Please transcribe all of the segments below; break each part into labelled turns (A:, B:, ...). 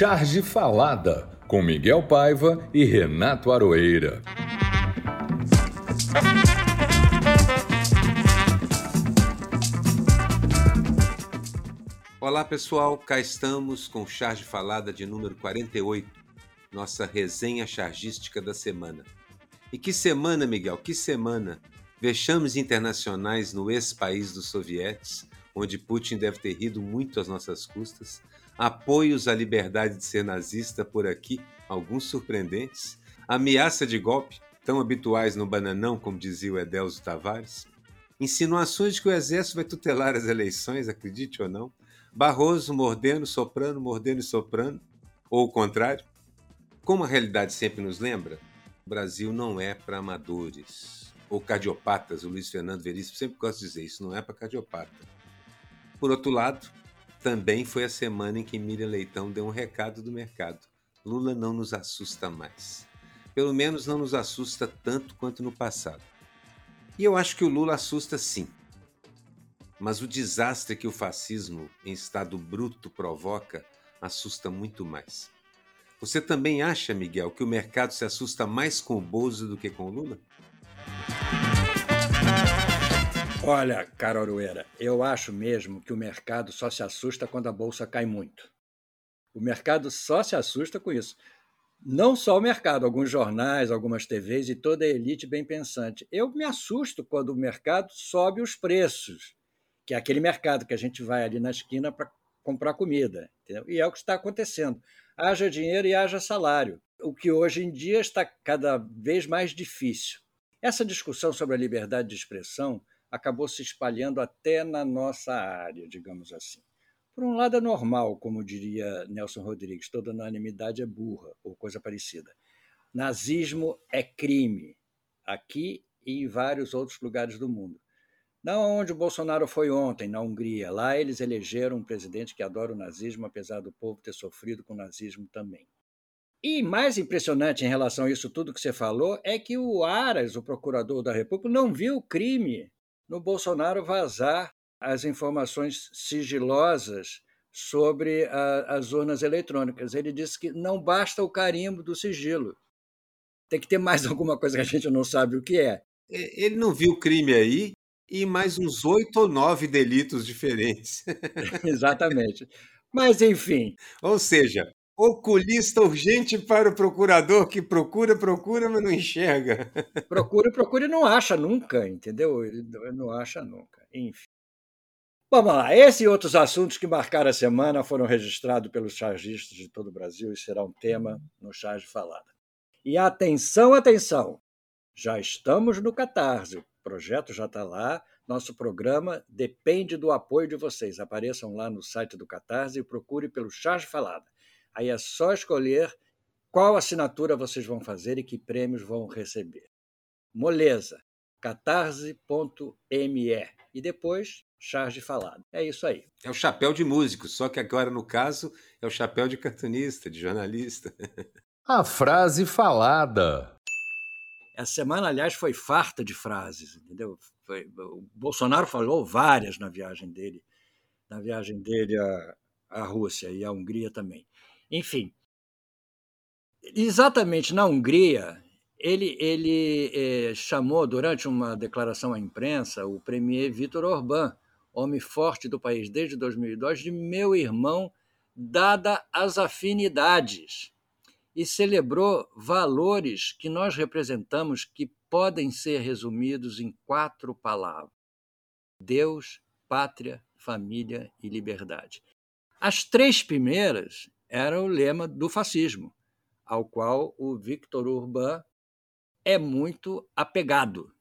A: Charge Falada, com Miguel Paiva e Renato Aroeira.
B: Olá pessoal, cá estamos com Charge Falada de número 48, nossa resenha chargística da semana. E que semana, Miguel, que semana! Vexames internacionais no ex-país dos sovietes, onde Putin deve ter rido muito às nossas custas, apoios à liberdade de ser nazista por aqui, alguns surpreendentes, ameaça de golpe, tão habituais no bananão, como dizia o Edelso Tavares, insinuações de que o exército vai tutelar as eleições, acredite ou não, Barroso mordendo, soprando, mordendo e soprando, ou o contrário. Como a realidade sempre nos lembra, o Brasil não é para amadores ou cardiopatas. O Luiz Fernando Veríssimo sempre gosta de dizer isso, não é para cardiopata. Por outro lado, também foi a semana em que Miriam Leitão deu um recado do mercado. Lula não nos assusta mais. Pelo menos não nos assusta tanto quanto no passado. E eu acho que o Lula assusta sim. Mas o desastre que o fascismo em estado bruto provoca assusta muito mais. Você também acha, Miguel, que o mercado se assusta mais com o Bozo do que com o Lula?
C: Olha, Carol Arueira, eu acho mesmo que o mercado só se assusta quando a bolsa cai muito. O mercado só se assusta com isso. Não só o mercado, alguns jornais, algumas TVs e toda a elite bem pensante. Eu me assusto quando o mercado sobe os preços que é aquele mercado que a gente vai ali na esquina para comprar comida. Entendeu? E é o que está acontecendo. Haja dinheiro e haja salário, o que hoje em dia está cada vez mais difícil. Essa discussão sobre a liberdade de expressão acabou se espalhando até na nossa área, digamos assim. Por um lado, é normal, como diria Nelson Rodrigues, toda unanimidade é burra, ou coisa parecida. Nazismo é crime, aqui e em vários outros lugares do mundo. Não onde o Bolsonaro foi ontem, na Hungria. Lá eles elegeram um presidente que adora o nazismo, apesar do povo ter sofrido com o nazismo também. E mais impressionante em relação a isso tudo que você falou é que o Aras, o procurador da República, não viu o crime no Bolsonaro vazar as informações sigilosas sobre a, as urnas eletrônicas. Ele disse que não basta o carimbo do sigilo. Tem que ter mais alguma coisa que a gente não sabe o que é.
B: Ele não viu o crime aí e mais uns oito ou nove delitos diferentes.
C: Exatamente. Mas, enfim.
B: Ou seja, oculista urgente para o procurador que procura, procura, mas não enxerga.
C: Procura, procura e não acha nunca, entendeu? Não acha nunca. Enfim. Vamos lá. Esse e outros assuntos que marcaram a semana foram registrados pelos chargistas de todo o Brasil e será um tema no Charge Falada. E atenção, atenção! Já estamos no Catarse projeto já está lá. Nosso programa depende do apoio de vocês. Apareçam lá no site do Catarse e procure pelo Charge Falada. Aí é só escolher qual assinatura vocês vão fazer e que prêmios vão receber. Moleza, catarse.me. E depois, charge falada. É isso aí.
B: É o chapéu de músico, só que agora, no caso, é o chapéu de cartunista, de jornalista.
A: A frase falada.
C: Essa semana, aliás, foi farta de frases, entendeu? Foi, o Bolsonaro falou várias na viagem dele, na viagem dele à, à Rússia e à Hungria também. Enfim, exatamente na Hungria, ele, ele eh, chamou, durante uma declaração à imprensa, o premier Vítor Orbán, homem forte do país desde 2002, de meu irmão, dada as afinidades e celebrou valores que nós representamos que podem ser resumidos em quatro palavras: Deus, pátria, família e liberdade. As três primeiras eram o lema do fascismo, ao qual o Victor Urban é muito apegado.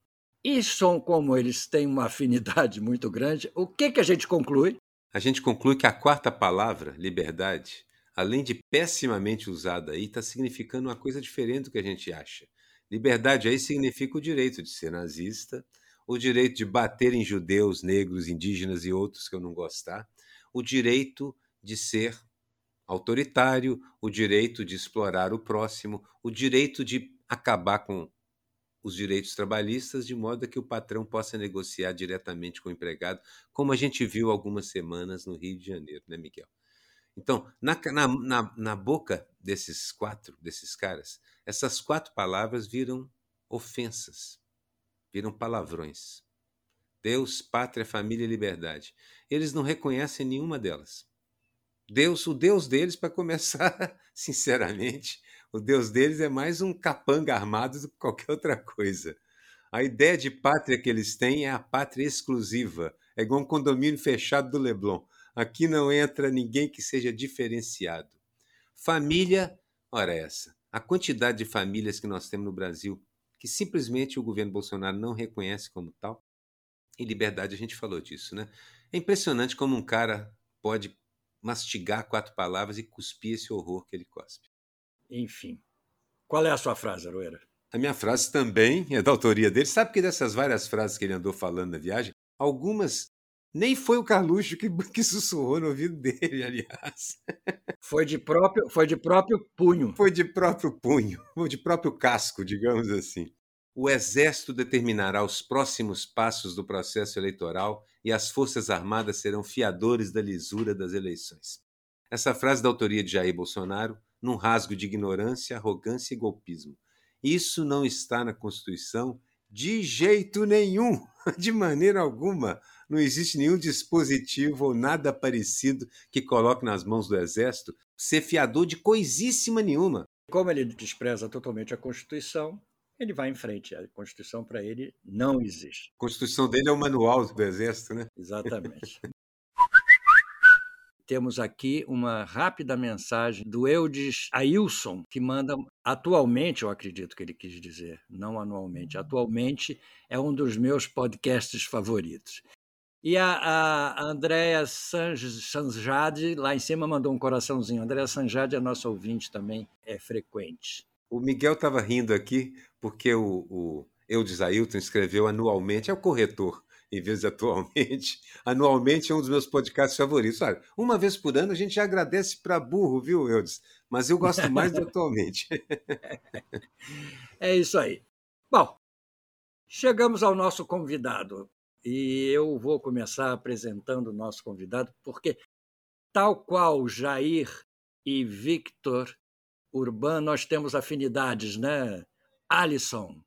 C: E são como eles têm uma afinidade muito grande, o que, que a gente conclui?
B: A gente conclui que a quarta palavra, liberdade, além de pessimamente usada aí, está significando uma coisa diferente do que a gente acha. Liberdade aí significa o direito de ser nazista, o direito de bater em judeus, negros, indígenas e outros que eu não gostar, o direito de ser autoritário, o direito de explorar o próximo, o direito de acabar com os direitos trabalhistas de modo que o patrão possa negociar diretamente com o empregado, como a gente viu algumas semanas no Rio de Janeiro, né, Miguel? Então, na, na, na, boca desses quatro, desses caras, essas quatro palavras viram ofensas, viram palavrões. Deus, pátria, família e liberdade. Eles não reconhecem nenhuma delas. Deus, o Deus deles, para começar, sinceramente, o Deus deles é mais um capanga armado do que qualquer outra coisa. A ideia de pátria que eles têm é a pátria exclusiva. É igual um condomínio fechado do Leblon. Aqui não entra ninguém que seja diferenciado. Família, ora essa. A quantidade de famílias que nós temos no Brasil que simplesmente o governo Bolsonaro não reconhece como tal. Em liberdade a gente falou disso, né? É impressionante como um cara pode mastigar quatro palavras e cuspir esse horror que ele cospe.
C: Enfim. Qual é a sua frase, Aroeira?
B: A minha frase também é da autoria dele. Sabe que dessas várias frases que ele andou falando na viagem, algumas nem foi o Carluxo que, que sussurrou no ouvido dele, aliás.
C: Foi de próprio, foi de próprio punho.
B: Foi de próprio punho, foi de próprio casco, digamos assim. O Exército determinará os próximos passos do processo eleitoral e as Forças Armadas serão fiadores da lisura das eleições. Essa frase da autoria de Jair Bolsonaro, num rasgo de ignorância, arrogância e golpismo. Isso não está na Constituição de jeito nenhum, de maneira alguma. Não existe nenhum dispositivo ou nada parecido que coloque nas mãos do Exército ser fiador de coisíssima nenhuma.
C: Como ele despreza totalmente a Constituição, ele vai em frente. A Constituição para ele não existe.
B: A Constituição dele é o manual do Exército, né?
C: Exatamente. Temos aqui uma rápida mensagem do Eudes Ailson, que manda atualmente, eu acredito que ele quis dizer, não anualmente, atualmente é um dos meus podcasts favoritos. E a, a Andréa Sanjade, lá em cima, mandou um coraçãozinho. Andréa Sanjade é nosso ouvinte também, é frequente.
B: O Miguel estava rindo aqui porque o, o Eudes Ailton escreveu anualmente, é o corretor, em vez de atualmente. Anualmente é um dos meus podcasts favoritos. Olha, uma vez por ano a gente já agradece para burro, viu, Eudes? Mas eu gosto mais do atualmente.
C: é isso aí. Bom, chegamos ao nosso convidado. E eu vou começar apresentando o nosso convidado, porque, tal qual Jair e Victor Urban, nós temos afinidades, né? Alisson.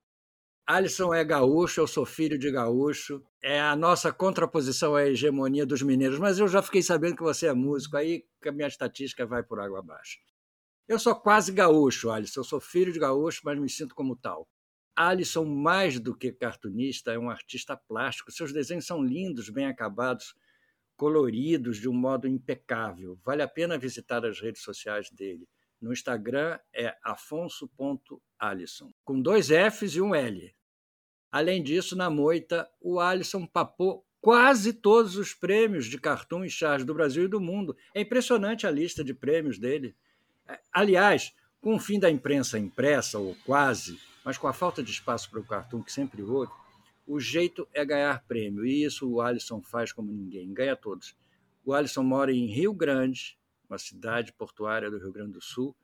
C: Alisson é gaúcho, eu sou filho de gaúcho. É a nossa contraposição à hegemonia dos mineiros, mas eu já fiquei sabendo que você é músico, aí a minha estatística vai por água abaixo. Eu sou quase gaúcho, Alisson. Eu sou filho de gaúcho, mas me sinto como tal. Alisson, mais do que cartunista, é um artista plástico. Seus desenhos são lindos, bem acabados, coloridos de um modo impecável. Vale a pena visitar as redes sociais dele. No Instagram é afonso.alisson, com dois Fs e um L. Além disso, na moita, o Alisson papou quase todos os prêmios de cartoon e charge do Brasil e do mundo. É impressionante a lista de prêmios dele. Aliás, com o fim da imprensa impressa, ou quase, mas com a falta de espaço para o cartoon que sempre houve, o jeito é ganhar prêmio. E isso o Alisson faz como ninguém, ganha todos. O Alisson mora em Rio Grande, uma cidade portuária do Rio Grande do Sul,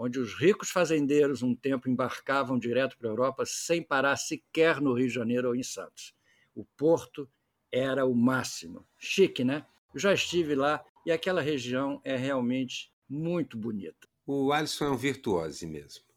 C: onde os ricos fazendeiros um tempo embarcavam direto para a Europa sem parar sequer no Rio de Janeiro ou em Santos. O porto era o máximo. Chique, né? Eu já estive lá e aquela região é realmente muito bonita.
B: O Alisson é um virtuose mesmo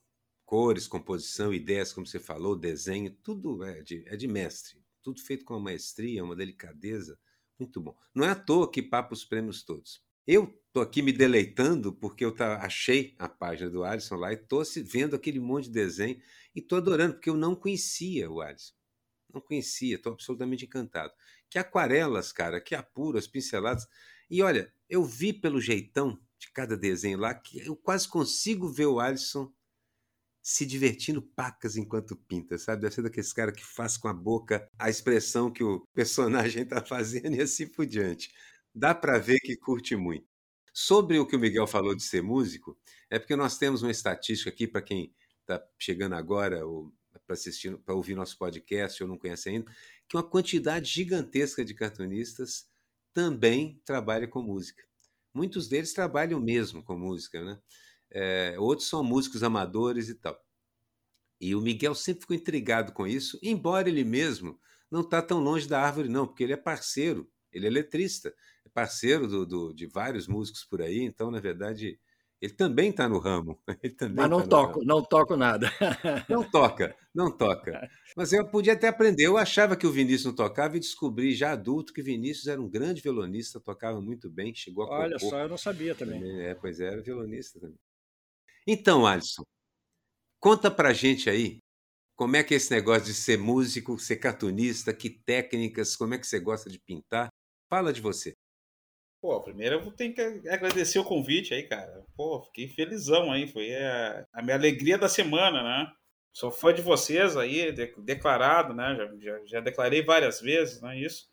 B: cores, composição, ideias, como você falou, desenho, tudo é de, é de mestre. Tudo feito com uma maestria, uma delicadeza. Muito bom. Não é à toa que papa os prêmios todos. Eu tô aqui me deleitando porque eu tá, achei a página do Alisson lá e tô vendo aquele monte de desenho e tô adorando, porque eu não conhecia o Alisson. Não conhecia, tô absolutamente encantado. Que aquarelas, cara, que apuro, as pinceladas. E olha, eu vi pelo jeitão de cada desenho lá que eu quase consigo ver o Alisson se divertindo pacas enquanto pinta, sabe? Deve ser daqueles caras que faz com a boca a expressão que o personagem está fazendo e assim por diante. Dá para ver que curte muito. Sobre o que o Miguel falou de ser músico, é porque nós temos uma estatística aqui para quem está chegando agora ou para assistir, para ouvir nosso podcast ou não conhece ainda, que uma quantidade gigantesca de cartunistas também trabalha com música. Muitos deles trabalham mesmo com música, né? é, outros são músicos amadores e tal. E o Miguel sempre ficou intrigado com isso, embora ele mesmo não está tão longe da árvore, não, porque ele é parceiro, ele é letrista. Parceiro do, do, de vários músicos por aí, então, na verdade, ele também está no ramo.
C: Mas não
B: tá
C: toco, não toco nada.
B: Não toca, não toca. Mas eu podia até aprender. Eu achava que o Vinícius não tocava e descobri já adulto que Vinícius era um grande violonista, tocava muito bem, chegou a
C: Olha só, eu não sabia também. também.
B: É, pois é, era violonista também. Então, Alisson, conta pra gente aí como é que é esse negócio de ser músico, ser cartunista, que técnicas, como é que você gosta de pintar? Fala de você.
D: Pô, primeiro eu tenho que agradecer o convite aí, cara. Pô, fiquei felizão aí. Foi a, a minha alegria da semana, né? Sou fã de vocês aí, de, declarado, né? Já, já, já, declarei várias vezes, né? Isso.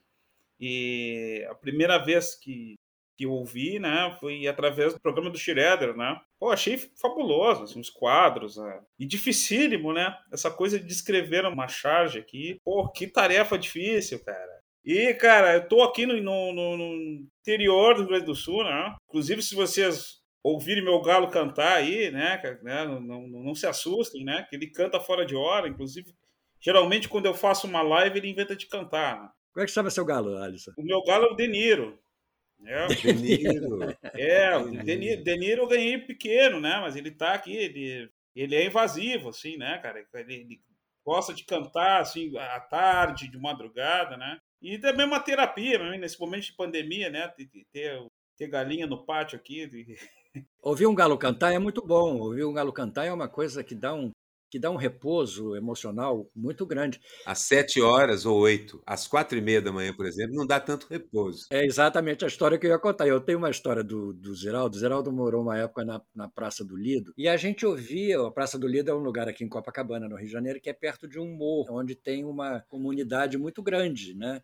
D: E a primeira vez que, que eu ouvi, né? Foi através do programa do Schroeder, né? Pô, achei fabuloso, assim, os quadros, né? E dificílimo, né? Essa coisa de descrever uma charge aqui. Pô, que tarefa difícil, cara. E, cara, eu tô aqui no, no, no, interior do Rio Grande do Sul, né? Inclusive, se vocês ouvirem meu galo cantar aí, né? né não, não, não, se assustem, né? Que ele canta fora de hora. Inclusive, geralmente, quando eu faço uma live, ele inventa de cantar. Né?
C: Como é que chama seu galo, Alisson?
D: O meu galo é o Deniro. É, Deniro. É, o Deniro, Deniro eu ganhei pequeno, né? Mas ele tá aqui, ele, ele é invasivo, assim, né, cara? Ele, ele gosta de cantar, assim, à tarde, de madrugada, né? E também uma terapia, nesse momento de pandemia, né? Ter, ter galinha no pátio aqui.
C: Ouvir um galo cantar é muito bom. Ouvir um galo cantar é uma coisa que dá um, que dá um repouso emocional muito grande.
B: Às sete horas ou oito, às quatro e meia da manhã, por exemplo, não dá tanto repouso.
C: É exatamente a história que eu ia contar. Eu tenho uma história do, do Zeraldo. O Zeraldo morou uma época na, na Praça do Lido e a gente ouvia. A Praça do Lido é um lugar aqui em Copacabana, no Rio de Janeiro, que é perto de um morro, onde tem uma comunidade muito grande, né?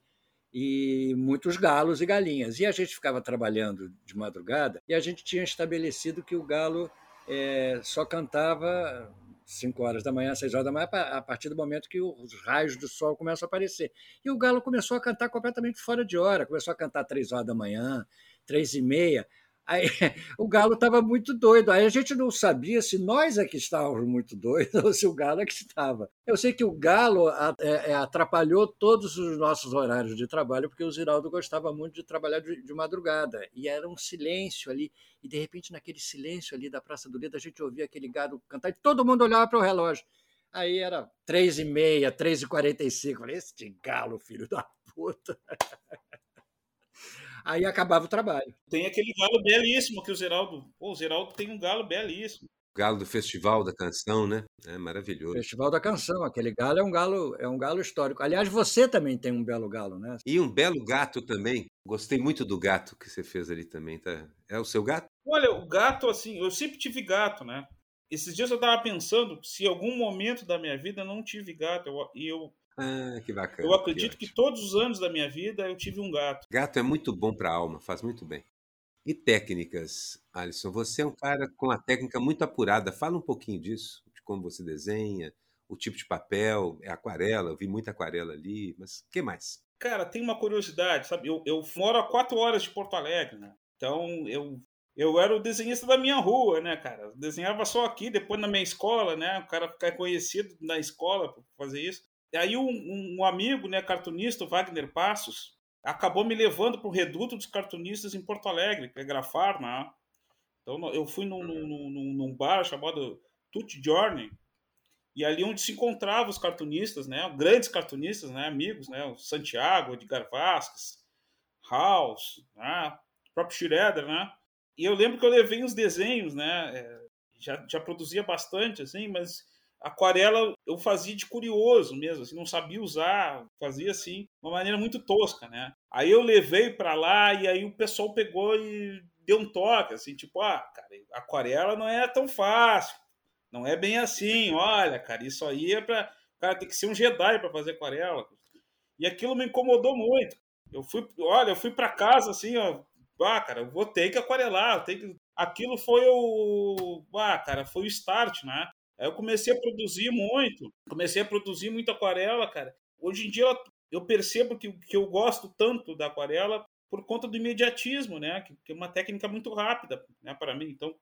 C: E muitos galos e galinhas. E a gente ficava trabalhando de madrugada e a gente tinha estabelecido que o galo é, só cantava 5 horas da manhã, 6 horas da manhã, a partir do momento que os raios do sol começam a aparecer. E o galo começou a cantar completamente fora de hora, começou a cantar 3 horas da manhã, 3 e meia. Aí, o Galo estava muito doido. Aí a gente não sabia se nós é que estávamos muito doidos ou se o Galo é que estava. Eu sei que o Galo é, é, atrapalhou todos os nossos horários de trabalho, porque o Ziraldo gostava muito de trabalhar de, de, madrugada. E era um silêncio ali. E de repente, naquele silêncio ali da Praça do Lido, a gente ouvia aquele galo cantar e todo mundo olhava para o relógio. Aí era três e meia, três e quarenta e cinco. Falei, esse galo, filho da puta. aí acabava o trabalho.
D: Tem aquele galo belíssimo que o Zeraldo. Pô, o Zeraldo tem um galo belíssimo.
B: Galo do Festival da Canção, né? É maravilhoso.
C: Festival da Canção, aquele galo é um galo, é um galo histórico. Aliás, você também tem um belo galo, né?
B: E um belo gato também. Gostei muito do gato que você fez ali também, tá? É o seu gato?
D: Olha, o gato assim, eu sempre tive gato, né? Esses dias eu estava pensando se em algum momento da minha vida eu não tive gato e eu, eu
B: ah, que bacana.
D: Eu acredito que, que, todos os anos da minha vida eu tive um gato.
B: Gato é muito bom para a alma, faz muito bem. E técnicas, Alisson? Você é um cara com a técnica muito apurada. Fala um pouquinho disso, de como você desenha, o tipo de papel, é aquarela, eu vi muita aquarela ali, mas o que mais?
D: Cara, tem uma curiosidade, sabe? Eu, eu moro a quatro horas de Porto Alegre, né? Então eu eu era o desenhista da minha rua, né, cara? Eu desenhava só aqui, depois na minha escola, né? O cara ficar conhecido na escola por fazer isso. E aí um, um amigo, né, cartunista, o Wagner Passos, acabou me levando para o reduto dos cartunistas em Porto Alegre, que é Grafar, né? Então eu fui num, num, num bar chamado Tut Journey, e ali onde se encontravam os cartunistas, né, grandes cartunistas, né, amigos, né, o Santiago, Edgar Vasquez, House, né, o próprio Schroeder, né, e eu lembro que eu levei uns desenhos, né, é, já, já produzia bastante, assim, mas aquarela eu fazia de curioso mesmo, assim, não sabia usar, fazia assim, de uma maneira muito tosca, né? Aí eu levei para lá e aí o pessoal pegou e deu um toque, assim, tipo, ah, cara, aquarela não é tão fácil, não é bem assim, olha, cara, isso aí é para, cara, tem que ser um Jedi para fazer aquarela. E aquilo me incomodou muito. Eu fui, olha, eu fui para casa assim, ó, ah, cara, eu vou ter que aquarelar, eu tenho que aquilo foi o. Ah, cara, foi o start, né? Aí eu comecei a produzir muito, comecei a produzir muita aquarela, cara. Hoje em dia eu percebo que, que eu gosto tanto da aquarela por conta do imediatismo, né? Que, que é uma técnica muito rápida, né? Para mim, então,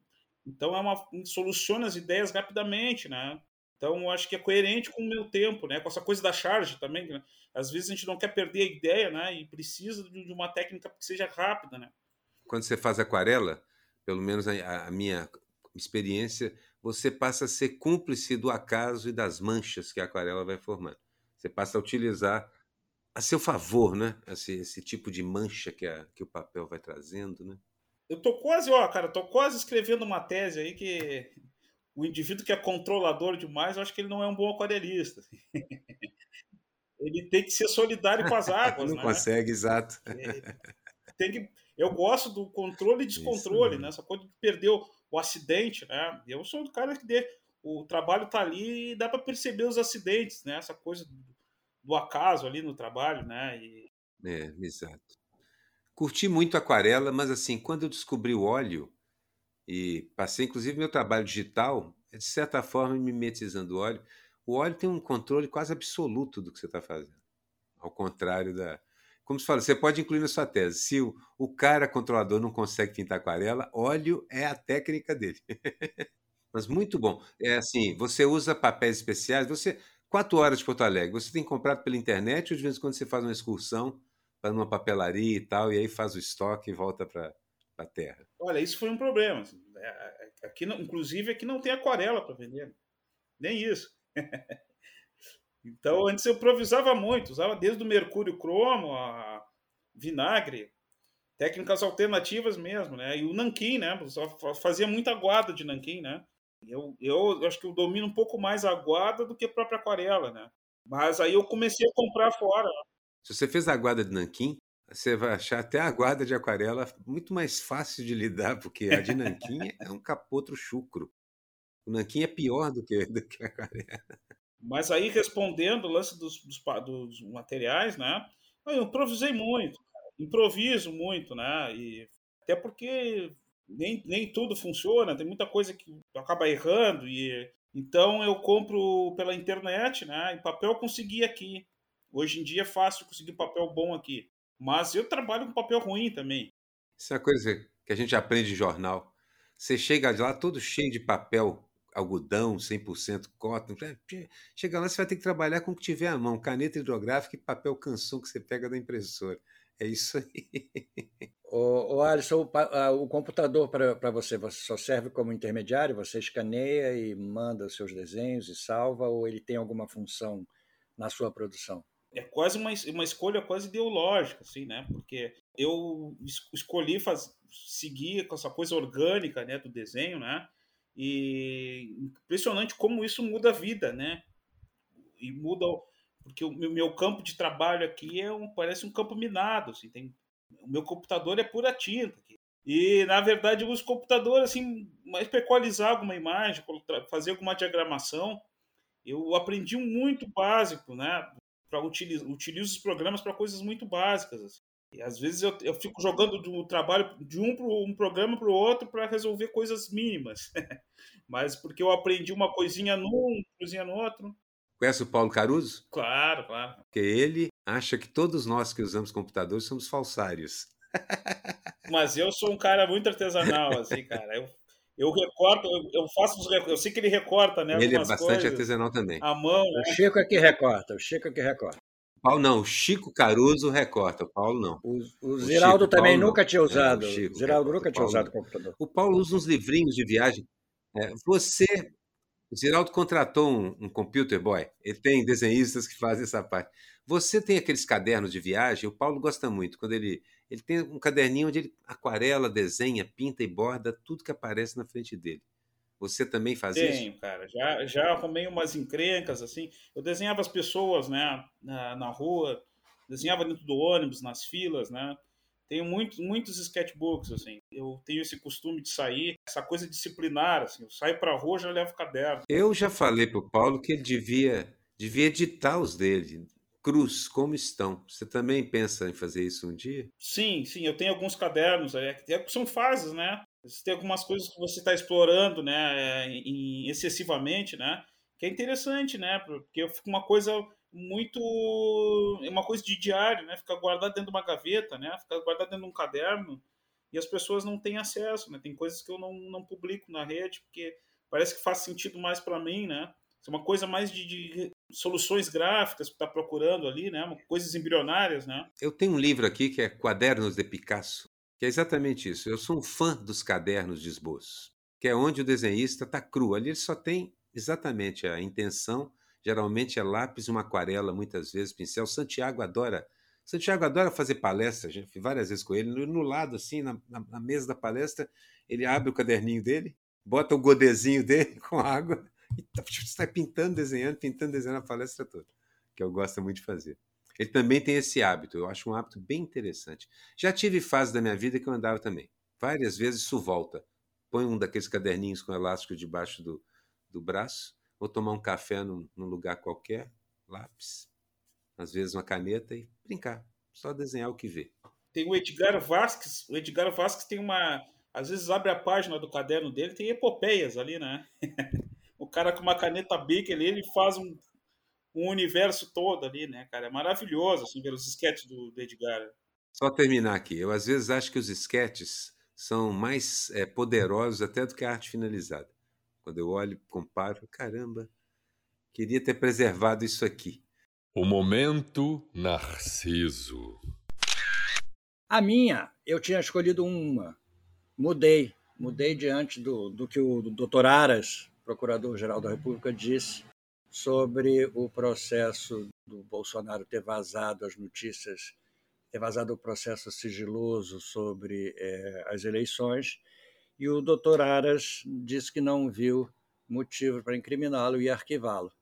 D: então é uma soluciona as ideias rapidamente, né? Então, eu acho que é coerente com o meu tempo, né? Com essa coisa da charge também. Né? Às vezes a gente não quer perder a ideia, né? E precisa de uma técnica que seja rápida, né?
B: Quando você faz aquarela, pelo menos a, a minha experiência, você passa a ser cúmplice do acaso e das manchas que a aquarela vai formando. Você passa a utilizar a seu favor, né? Esse, esse tipo de mancha que, a, que o papel vai trazendo, né?
D: Eu tô quase, ó, cara, tô quase escrevendo uma tese aí que o indivíduo que é controlador demais, eu acho que ele não é um bom aquarelista. ele tem que ser solidário com as águas,
B: não
D: né?
B: consegue, exato.
D: É, tem que, eu gosto do controle e descontrole, né? Essa coisa de perder o, o, acidente, né? Eu sou o cara que dê, o trabalho tá ali e dá para perceber os acidentes, né? Essa coisa do, do acaso ali no trabalho, né? E...
B: É, exato. Curti muito aquarela, mas assim, quando eu descobri o óleo, e passei inclusive meu trabalho digital, é de certa forma mimetizando o óleo. O óleo tem um controle quase absoluto do que você está fazendo. Ao contrário da. Como se fala, você pode incluir na sua tese. Se o, o cara controlador não consegue pintar aquarela, óleo é a técnica dele. Mas muito bom. É assim, você usa papéis especiais, você. Quatro horas de Porto Alegre, você tem comprado pela internet ou de vez em quando você faz uma excursão para uma papelaria e tal, e aí faz o estoque e volta para a terra?
D: Olha, isso foi um problema. Assim, é, é, aqui, inclusive, aqui não tem aquarela para vender. Nem isso. então, antes eu improvisava muito, usava desde o mercúrio cromo a vinagre, técnicas alternativas mesmo, né? E o nanquim, né? Fazia muita guarda de nanquim, né? Eu, eu acho que eu domino um pouco mais a guarda do que a própria aquarela, né? Mas aí eu comecei a comprar fora.
B: Se você fez a guarda de nanquim, você vai achar até a guarda de aquarela muito mais fácil de lidar, porque a de nanquim é um capotro chucro. O nanquim é pior do que, do que a aquarela.
D: Mas aí, respondendo o lance dos, dos, dos, materiais, né? Eu improvisei muito, improviso muito, né? E até porque nem, nem tudo funciona, tem muita coisa que acaba errando. e Então eu compro pela internet, né? Em papel eu consegui aqui. Hoje em dia é fácil conseguir papel bom aqui. Mas eu trabalho com papel ruim também.
B: Isso é uma coisa que a gente aprende em jornal. Você chega lá todo cheio de papel, algodão, 100% cotton. Chega lá, você vai ter que trabalhar com o que tiver à mão: caneta hidrográfica e papel canção que você pega da impressora. É isso aí.
C: O, o Alisson, o, o computador para você, você só serve como intermediário? Você escaneia e manda os seus desenhos e salva, ou ele tem alguma função na sua produção?
D: é quase uma, uma escolha quase ideológica, assim, né? Porque eu escolhi faz, seguir com essa coisa orgânica, né, do desenho, né? E impressionante como isso muda a vida, né? E muda porque o meu campo de trabalho aqui é um parece um campo minado, assim, tem o meu computador é pura tinta aqui. E na verdade eu uso computador assim, mais para equalizar alguma imagem, fazer alguma diagramação. Eu aprendi muito básico, né? para utilizar utilizo os programas para coisas muito básicas. Assim. E às vezes eu, eu fico jogando do trabalho de um, pro, um programa para o outro para resolver coisas mínimas. Mas porque eu aprendi uma coisinha num, uma coisinha no outro.
B: Conhece o Paulo Caruso?
D: Claro, claro.
B: Porque ele acha que todos nós que usamos computadores somos falsários.
D: Mas eu sou um cara muito artesanal, assim, cara. Eu eu recorto, eu, faço os eu sei que ele recorta, né?
B: Ele é bastante coisas, artesanal também.
D: A mão.
C: Né? O Chico é que recorta, o Chico é que recorta.
B: Paulo não, o Chico Caruso recorta, o Paulo não.
C: O, o Ziraldo Chico, também Paulo nunca não. tinha usado. É, o Chico, Ziraldo nunca tinha usado o computador.
B: O Paulo usa uns livrinhos de viagem. É, você, o Ziraldo contratou um, um computer boy, ele tem desenhistas que fazem essa parte. Você tem aqueles cadernos de viagem, o Paulo gosta muito, quando ele ele tem um caderninho onde ele aquarela, desenha, pinta e borda tudo que aparece na frente dele. Você também faz
D: Tenho,
B: isso?
D: Tenho, cara. Já, já arrumei umas encrencas, assim. Eu desenhava as pessoas, né, na, na rua, desenhava dentro do ônibus, nas filas, né. Tenho muito, muitos sketchbooks, assim. Eu tenho esse costume de sair, essa coisa disciplinar, assim. Eu saio pra rua, já levo caderno.
B: Eu já falei pro Paulo que ele devia, devia editar os dele, Cruz, como estão? Você também pensa em fazer isso um dia?
D: Sim, sim, eu tenho alguns cadernos, é, são fases, né? Tem algumas coisas que você está explorando, né, em, excessivamente, né? Que é interessante, né? Porque fica uma coisa muito, é uma coisa de diário, né? Fica guardado dentro de uma gaveta, né? Fica guardado dentro de um caderno e as pessoas não têm acesso, né? Tem coisas que eu não, não publico na rede porque parece que faz sentido mais para mim, né? é uma coisa mais de, de soluções gráficas que está procurando ali, né? Coisas embrionárias, né?
B: Eu tenho um livro aqui que é Quadernos de Picasso, que é exatamente isso. Eu sou um fã dos cadernos de esboço, que é onde o desenhista está cru. Ali ele só tem exatamente a intenção. Geralmente é lápis, uma aquarela, muitas vezes pincel. Santiago adora. Santiago adora fazer palestra, já fui várias vezes com ele. No, lado, assim, na, na, na mesa da palestra, ele abre o caderninho dele, bota o godezinho dele com água está pintando, desenhando, pintando, desenhando a palestra toda, que eu gosto muito de fazer. Ele também tem esse hábito, eu acho um hábito bem interessante. Já tive fases da minha vida que eu andava também. Várias vezes isso volta. Põe um daqueles caderninhos com elástico debaixo do, do braço, vou tomar um café num, num lugar qualquer, lápis, às vezes uma caneta e brincar. Só desenhar o que vê.
D: Tem o Edgar Vasques. O Edgar Vasques tem uma. Às vezes abre a página do caderno dele, tem epopeias ali, né? o cara com uma caneta Bic ali, ele faz um, um universo todo ali, né, cara? É maravilhoso, assim, ver os esquetes do, do Edgar.
B: Só terminar aqui. Eu, às vezes, acho que os esquetes são mais é, poderosos até do que a arte finalizada. Quando eu olho, comparo, caramba, queria ter preservado isso aqui.
A: O momento Narciso.
C: A minha, eu tinha escolhido uma. Mudei. Mudei diante do, do que o doutor Aras Procurador-Geral da República disse sobre o processo do Bolsonaro ter vazado as notícias, ter vazado o processo sigiloso sobre é, as eleições, e o doutor Aras disse que não viu motivo para incriminá-lo e arquivá-lo.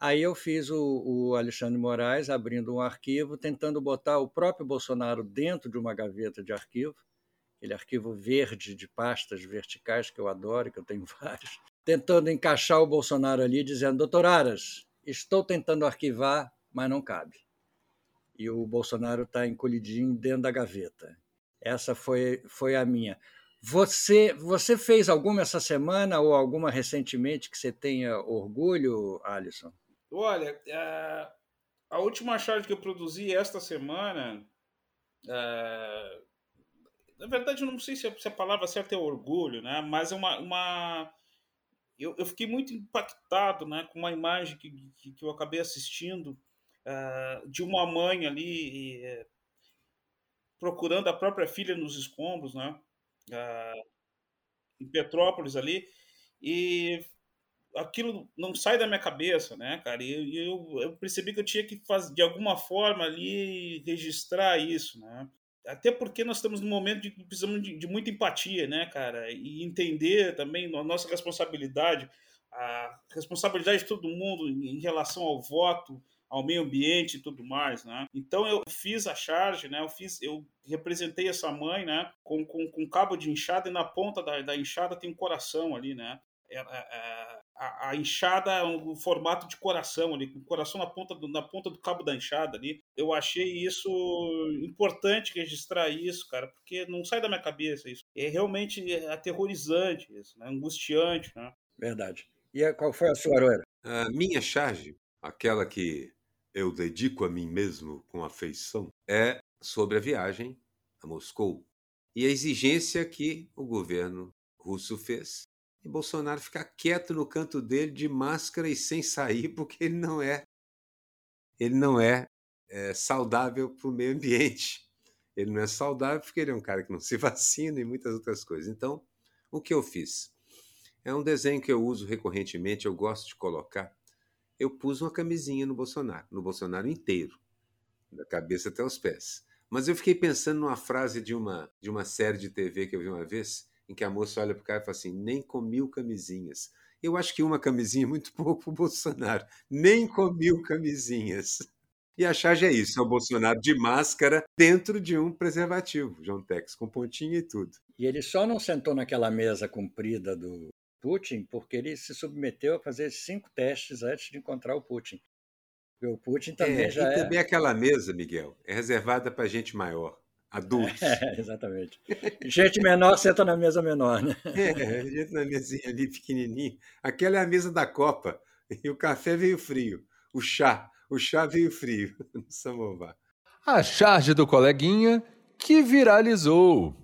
C: Aí eu fiz o, o, Alexandre Moraes abrindo um arquivo, tentando botar o próprio Bolsonaro dentro de uma gaveta de arquivo, aquele arquivo verde de pastas verticais que eu adoro, que eu tenho vários, tentando encaixar o Bolsonaro ali, dizendo: Doutor Aras, estou tentando arquivar, mas não cabe. E o Bolsonaro está encolhidinho dentro da gaveta. Essa foi, foi a minha. Você, você fez alguma essa semana ou alguma recentemente que você tenha orgulho, Alisson?
D: Olha, a, a última charge que eu produzi esta semana, a, na verdade, eu não sei se a palavra certa é orgulho, né? mas é uma, uma eu, eu fiquei muito impactado né, com uma imagem que, que, que eu acabei assistindo uh, de uma mãe ali uh, procurando a própria filha nos escombros, né, uh, em Petrópolis ali, e aquilo não sai da minha cabeça, né, cara? E eu, eu, percebi que eu tinha que fazer de alguma forma ali registrar isso, né? Até porque nós estamos num momento de precisamos de, de, muita empatia, né, cara? E entender também a nossa responsabilidade, a responsabilidade de todo mundo em, relação ao voto, ao meio ambiente e tudo mais, né? Então eu fiz a charge, né? Eu fiz, eu representei essa mãe, né? Com, com, com cabo de enxada e na ponta da, da enxada tem um coração ali, né? É, é, é a, a, enxada é um formato de coração ali, com o coração na ponta, do, na ponta do cabo da enxada ali. Eu achei isso importante registrar isso, cara, porque não sai da minha cabeça isso. É realmente aterrorizante isso, né? angustiante, né?
C: Verdade. E qual foi a sua, Aroeira?
B: A minha charge, aquela que eu dedico a mim mesmo com afeição, é sobre a viagem a Moscou e a exigência que o governo russo fez e Bolsonaro ficar quieto no canto dele de máscara e sem sair, porque ele não é ele não é, é saudável para o meio ambiente. Ele não é saudável porque ele é um cara que não se vacina e muitas outras coisas. Então, o que eu fiz? É um desenho que eu uso recorrentemente, eu gosto de colocar. Eu pus uma camisinha no Bolsonaro, no Bolsonaro inteiro, da cabeça até os pés. Mas eu fiquei pensando numa frase de uma, de uma série de TV que eu vi uma vez, em que a moça olha para o cara e fala assim: nem com mil camisinhas. Eu acho que uma camisinha é muito pouco para o Bolsonaro. Nem com mil camisinhas. E a charge é isso: é o Bolsonaro de máscara dentro de um preservativo, João Tex, com pontinha e tudo.
C: E ele só não sentou naquela mesa comprida do Putin porque ele se submeteu a fazer cinco testes antes de encontrar o Putin. Porque o Putin também
B: é,
C: já
B: e
C: é.
B: também aquela mesa, Miguel, é reservada para gente maior adultos.
C: É, exatamente. Gente menor senta na mesa menor, né?
B: É, gente na mesinha ali pequenininha. Aquela é a mesa da Copa. E o café veio frio. O chá, o chá veio frio no samovar.
A: A charge do coleguinha que viralizou.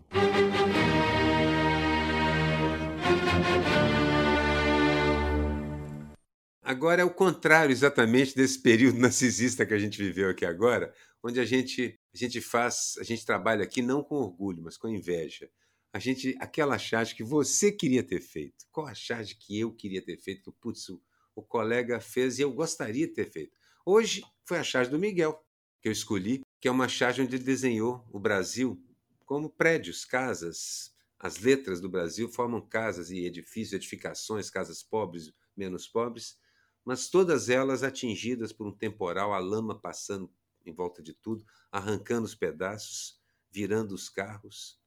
B: Agora é o contrário exatamente desse período narcisista que a gente viveu aqui agora, onde a gente, a gente faz, a gente trabalha aqui não com orgulho, mas com inveja. A gente, aquela charge que você queria ter feito, qual a charge que eu queria ter feito, que putz, o, o colega fez e eu gostaria de ter feito. Hoje foi a charge do Miguel, que eu escolhi, que é uma charge onde ele desenhou o Brasil como prédios, casas. As letras do Brasil formam casas e edifícios, edificações, casas pobres, menos pobres, mas todas elas atingidas por um temporal, a lama passando em volta de tudo, arrancando os pedaços, virando os carros.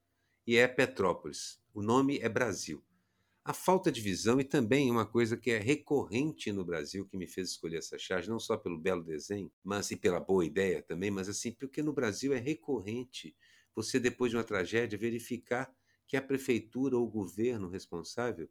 B: E é Petrópolis. O nome é Brasil. A falta de visão e também uma coisa que é recorrente no Brasil que me fez escolher essa charge, não só pelo belo desenho, mas e pela boa ideia também, mas assim, porque no Brasil é recorrente você depois de uma tragédia verificar que a prefeitura ou o governo responsável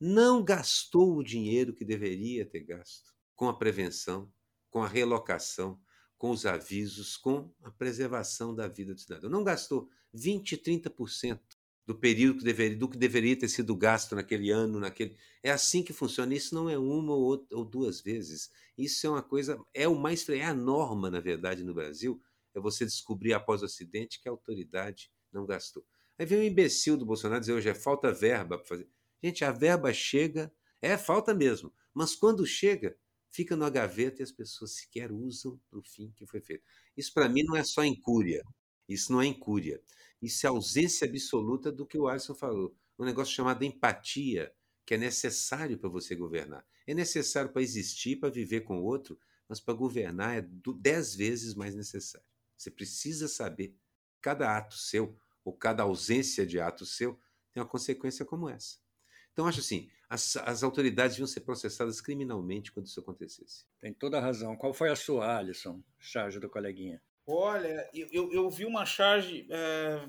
B: não gastou o dinheiro que deveria ter gasto com a prevenção, com a relocação, com os avisos, com a preservação da vida do cidadão. Não gastou 20, 30% do período que deveria, do que deveria ter sido gasto naquele ano, naquele. É assim que funciona. Isso não é uma ou, outra, ou duas vezes. Isso é uma coisa, é o mais é a norma, na verdade, no Brasil. É você descobrir após o acidente que a autoridade não gastou. Aí vem o imbecil do Bolsonaro dizer hoje é falta verba para fazer. Gente, a verba chega, é falta mesmo, mas quando chega, fica na gaveta e as pessoas sequer usam para o fim que foi feito. Isso para mim não é só incúria. Isso não é incúria. Isso é ausência absoluta do que o Alisson falou. Um negócio chamado empatia, que é necessário para você governar. É necessário para existir, para viver com o outro, mas para governar é dez vezes mais necessário. Você precisa saber cada ato seu, ou cada ausência de ato seu, tem uma consequência como essa. Então, acho assim, as, as autoridades deviam ser processadas criminalmente quando isso acontecesse.
C: Tem toda a razão. Qual foi a sua, Alisson, charge do coleguinha?
D: Olha, eu, eu vi uma charge, é,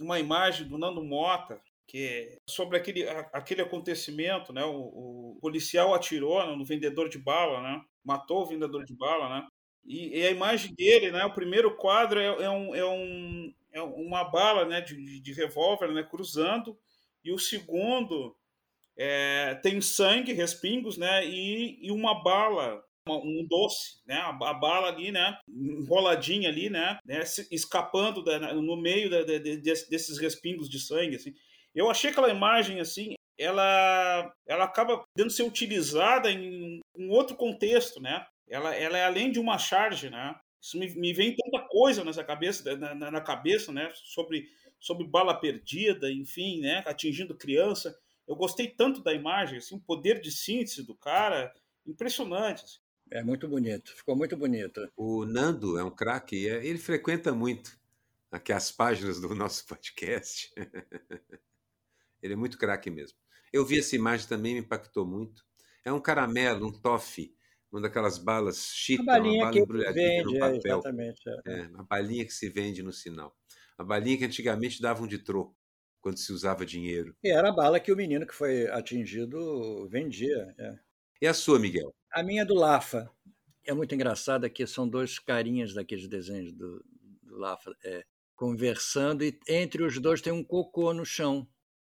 D: uma imagem do Nando Mota, que é sobre aquele, aquele acontecimento, né? O, o, policial atirou no vendedor de bala, né? Matou o vendedor de bala, né? E, e a imagem dele, né? O primeiro quadro é, é, um, é, um, é uma bala, né? De, de revólver, né? Cruzando e o segundo é, tem sangue, respingos, né? E, e uma bala um doce, né? A, a, bala ali, né? Enroladinha ali, né? né? Escapando da, no meio da, de, desses respingos de sangue, assim. Eu achei aquela imagem, assim, ela, ela acaba tendo ser utilizada em um outro contexto, né? Ela, ela é além de uma charge, né? Isso me, me vem tanta coisa nessa cabeça, na, na, na cabeça, né? Sobre, sobre bala perdida, enfim, né? Atingindo criança. Eu gostei tanto da imagem, assim, o poder de síntese do cara, impressionante. Assim.
C: É muito bonito, ficou muito bonito.
B: O Nando é um craque, é, ele frequenta muito aqui as páginas do nosso podcast. ele é muito craque mesmo. Eu vi essa imagem também, me impactou muito. É um caramelo, um toffee, uma daquelas balas chita, uma, uma bala embrulhadinha no papel. É, exatamente, é. É, uma balinha que se vende no sinal. A balinha que antigamente davam de troco, quando se usava dinheiro.
C: E era a bala que o menino que foi atingido vendia. É.
B: E a sua, Miguel?
C: A minha é do Lafa. É muito engraçada que são dois carinhas daqueles desenhos do, do Lafa é, conversando e entre os dois tem um cocô no chão.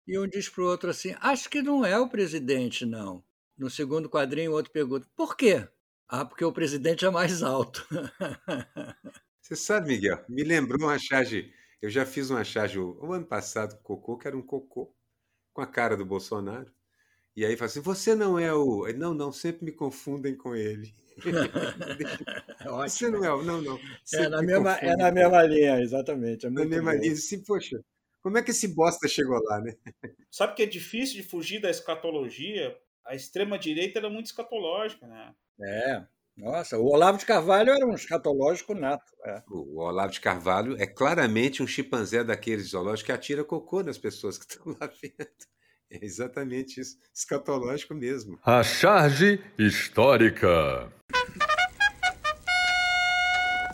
C: E um diz para o outro assim: Acho que não é o presidente, não. No segundo quadrinho, o outro pergunta: Por quê? Ah, porque o presidente é mais alto.
B: Você sabe, Miguel, me lembrou uma charge. Eu já fiz uma charge o ano passado com cocô, que era um cocô com a cara do Bolsonaro. E aí fala assim: você não é o. Não, não, sempre me confundem com ele. você não é o. Não, não.
C: É na, mesma, é na mesma linha, exatamente. É
B: na mesma bom. linha. Sim, poxa, como é que esse bosta chegou lá, né?
D: Sabe que é difícil de fugir da escatologia? A extrema-direita era muito escatológica, né?
C: É. Nossa, o Olavo de Carvalho era um escatológico nato. É.
B: O Olavo de Carvalho é claramente um chimpanzé daqueles zoológicos que atira cocô nas pessoas que estão lá vendo. É exatamente isso, escatológico mesmo.
A: A charge histórica.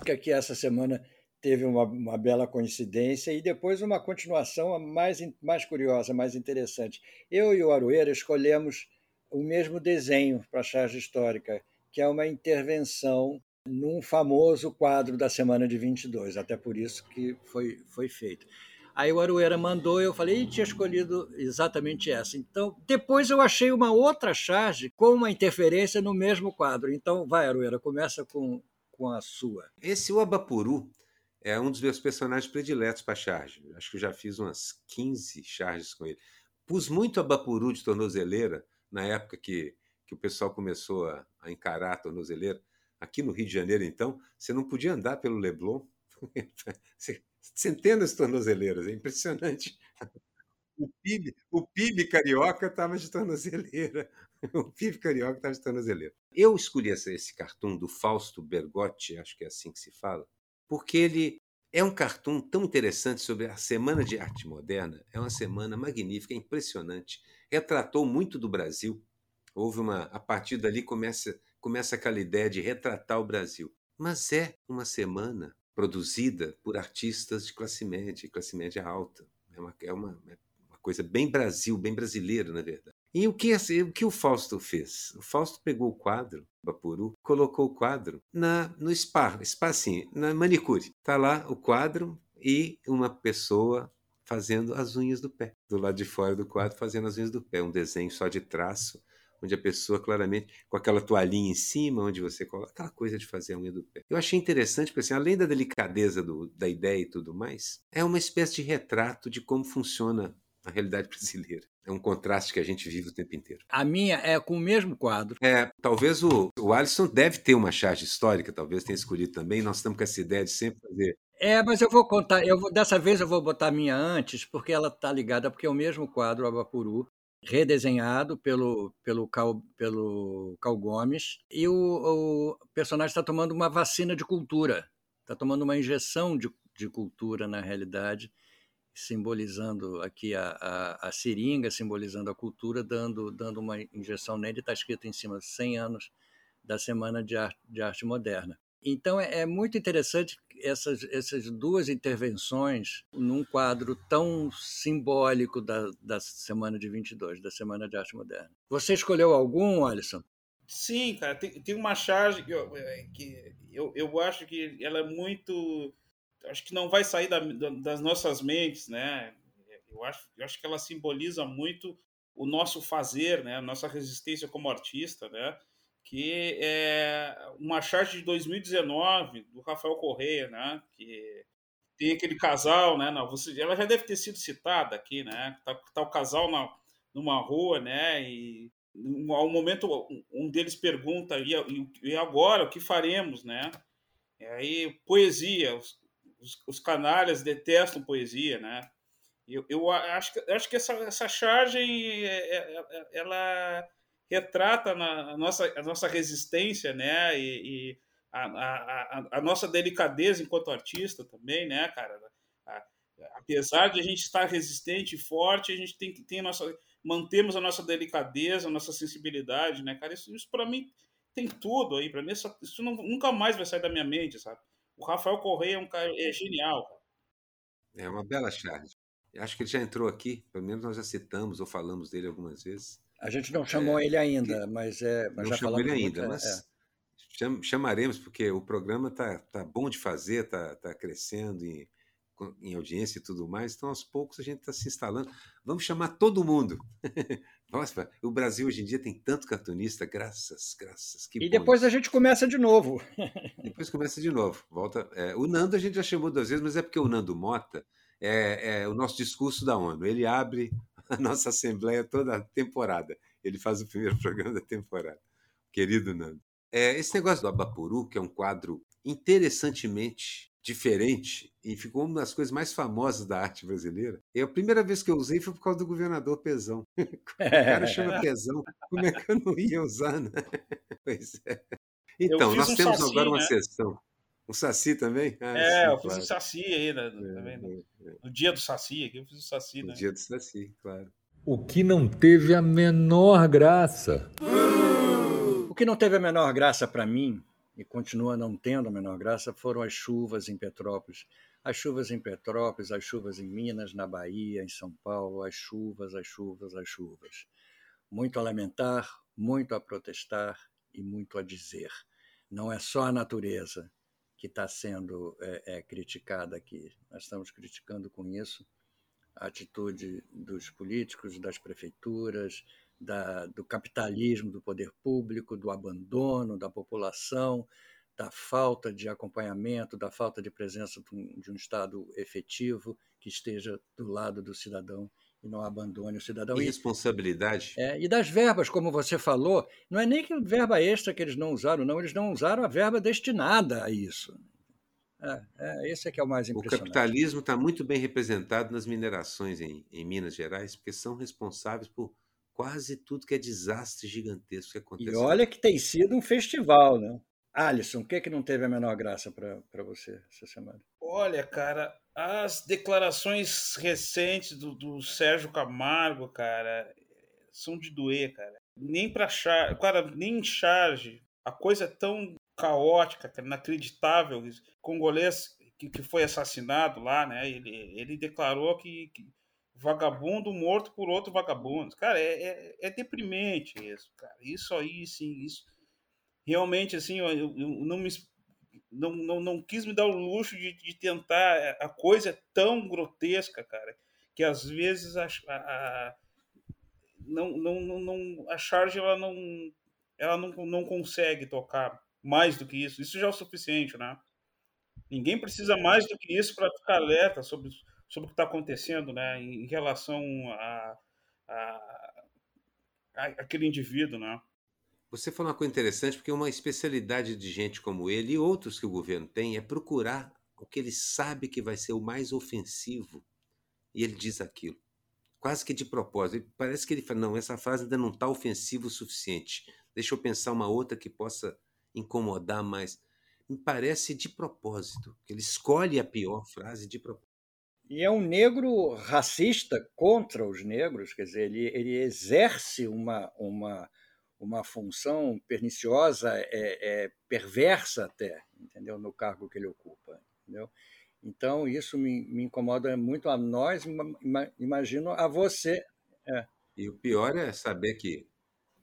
C: Que aqui essa semana teve uma, uma, bela coincidência e depois uma continuação mais, mais curiosa, mais interessante. Eu e o Aroeira escolhemos o mesmo desenho para a charge histórica, que é uma intervenção num famoso quadro da semana de 22, até por isso que foi, foi feito. Aí o Arueira mandou, eu falei, e tinha escolhido exatamente essa. Então, depois eu achei uma outra charge com uma interferência no mesmo quadro. Então, vai, Arueira, começa com, com a sua.
B: Esse o Abapuru é um dos meus personagens prediletos para charge. Acho que eu já fiz umas 15 charges com ele. Pus muito Abapuru de tornozeleira na época que, que o pessoal começou a, a encarar a tornozeleira. Aqui no Rio de Janeiro, então, você não podia andar pelo Leblon. centenas de tornozeleiras, é impressionante. O PIB, o PIB carioca estava de tornozeleira. O PIB carioca estava de tornozeleira. Eu escolhi esse, esse cartoon do Fausto Bergotti, acho que é assim que se fala, porque ele é um cartoon tão interessante sobre a Semana de Arte Moderna. É uma semana magnífica, impressionante. Retratou muito do Brasil. Houve uma. A partir dali começa, começa aquela ideia de retratar o Brasil. Mas é uma semana produzida por artistas de classe média, classe média alta. É uma, é uma, é uma coisa bem Brasil, bem brasileira, na verdade. E o que, o que o Fausto fez? O Fausto pegou o quadro, Bapuru, colocou o quadro na, no spa, spa assim, na manicure. Está lá o quadro e uma pessoa fazendo as unhas do pé. Do lado de fora do quadro, fazendo as unhas do pé. Um desenho só de traço onde a pessoa claramente, com aquela toalhinha em cima, onde você coloca aquela coisa de fazer a unha do pé. Eu achei interessante, porque assim, além da delicadeza do, da ideia e tudo mais, é uma espécie de retrato de como funciona a realidade brasileira. É um contraste que a gente vive o tempo inteiro.
C: A minha é com o mesmo quadro.
B: É, talvez o, o Alisson deve ter uma charge histórica, talvez tenha escolhido também. Nós estamos com essa ideia de sempre fazer
C: é, mas eu vou contar, eu vou, dessa vez eu vou botar a minha antes, porque ela está ligada, porque é o mesmo quadro, Abapuru, redesenhado pelo, pelo, Cal, pelo Cal Gomes, e o, o personagem está tomando uma vacina de cultura, está tomando uma injeção de, de cultura, na realidade, simbolizando aqui a, a, a, seringa, simbolizando a cultura, dando, dando uma injeção nele, está escrito em cima 100 anos da Semana de Arte, de Arte Moderna. Então é, é, muito interessante essas, essas duas intervenções num quadro tão simbólico da, da Semana de 22, da Semana de Arte Moderna. Você escolheu algum, Alisson?
D: Sim, cara, tem, tem uma charge que, eu, é, que eu, eu acho que ela é muito. Acho que não vai sair da, das nossas mentes, né? Eu acho, eu acho que ela simboliza muito o nosso fazer, né? A nossa resistência como artista, né? Que é uma charge de 2019 do Rafael Correia, né? Que tem aquele casal, né? Não, você, ela já deve ter sido citada aqui, né? Tá, tá o casal na, numa rua, né? E ao momento um deles pergunta e, e agora o que faremos, né? E aí poesia, os, os, os canalhas detestam poesia, né? Eu, eu acho, acho que essa, essa charge é, é, é, ela retrata na, a, nossa, a nossa resistência, né? E, e a, a, a, nossa delicadeza enquanto artista também, né, cara? apesar de a gente estar resistente e forte, a gente tem que ter nossa mantemos a nossa delicadeza, a nossa sensibilidade, né, cara? Isso, isso para mim tem tudo aí, para mim isso, isso não, nunca mais vai sair da minha mente, sabe? O Rafael Correia é um cara é genial. Cara.
B: É uma bela charge. Acho que ele já entrou aqui, pelo menos nós já citamos ou falamos dele algumas vezes.
C: A gente não chamou é, ele ainda, mas, é, mas
B: não
C: já
B: chamou ele ainda, muito, é, mas é. chamaremos porque o programa tá, tá bom de fazer, tá, tá crescendo em, em audiência e tudo mais. Então, aos poucos a gente está se instalando. Vamos chamar todo mundo. Nossa, o Brasil hoje em dia tem tanto cartunista, graças, graças.
C: Que e depois a gente começa de novo.
B: depois começa de novo. Volta. É, o Nando a gente já chamou duas vezes, mas é porque o Nando Mota é, é o nosso discurso da ONU. Ele abre a nossa assembleia toda a temporada. Ele faz o primeiro programa da temporada. Querido Nando. É, esse negócio do Abapuru, que é um quadro interessantemente diferente e ficou uma das coisas mais famosas da arte brasileira. E a primeira vez que eu usei foi por causa do governador Pezão. o cara chama Pezão, como é que eu não ia usar? Né? Pois é. Então, nós um temos agora uma né? sessão. Um Saci também?
D: Ah, é, sim, eu fiz claro. o Saci aí, né? É, é, é. No dia do Saci aqui, eu fiz o Saci, né?
B: No dia do Saci, claro.
A: O que não teve a menor graça.
C: O que não teve a menor graça para mim, e continua não tendo a menor graça, foram as chuvas em Petrópolis. As chuvas em Petrópolis, as chuvas em Minas, na Bahia, em São Paulo, as chuvas, as chuvas, as chuvas. Muito a lamentar, muito a protestar e muito a dizer. Não é só a natureza, que está sendo é, é, criticada aqui. Nós estamos criticando com isso a atitude dos políticos, das prefeituras, da, do capitalismo, do poder público, do abandono da população, da falta de acompanhamento, da falta de presença de um, de um Estado efetivo que esteja do lado do cidadão e não abandone o cidadão.
B: E responsabilidade.
C: É, e das verbas, como você falou, não é nem que verba extra que eles não usaram, não, eles não usaram a verba destinada a isso. É, é, esse é que é o mais impressionante.
B: O capitalismo está muito bem representado nas minerações em, em, Minas Gerais, porque são responsáveis por quase tudo que é desastre gigantesco que acontece.
C: E olha que tem sido um festival, né? Alisson, o que, é que não teve a menor graça para você essa semana?
D: Olha, cara, as declarações recentes do, do Sérgio Camargo, cara, são de doer, cara. Nem para charge, cara, nem em charge. A coisa é tão caótica, inacreditável. Congolês que, que foi assassinado lá, né? Ele, ele declarou que, que vagabundo morto por outro vagabundo. Cara, é, é, é, deprimente isso, cara. Isso aí, sim, isso. Realmente, assim, eu, eu não me. Não, não, não quis me dar o luxo de, de tentar. A coisa é tão grotesca, cara, que às vezes a, a, não, não, não, a charge ela não, ela não, não consegue tocar mais do que isso. Isso já é o suficiente, né? Ninguém precisa mais do que isso para ficar alerta sobre, sobre o que está acontecendo, né? Em relação a, a, a, aquele indivíduo, né?
B: Você falou uma coisa interessante, porque uma especialidade de gente como ele e outros que o governo tem é procurar o que ele sabe que vai ser o mais ofensivo. E ele diz aquilo. Quase que de propósito. Parece que ele fala: não, essa frase ainda não está ofensiva o suficiente. Deixa eu pensar uma outra que possa incomodar mais. Me parece de propósito, que ele escolhe a pior frase de propósito.
C: E é um negro racista contra os negros, quer dizer, ele, ele exerce uma, uma, uma função perniciosa, é, é, perversa até, entendeu? No cargo que ele ocupa, entendeu? Então, isso me, me incomoda muito a nós, imagino a você. É.
B: E o pior é saber que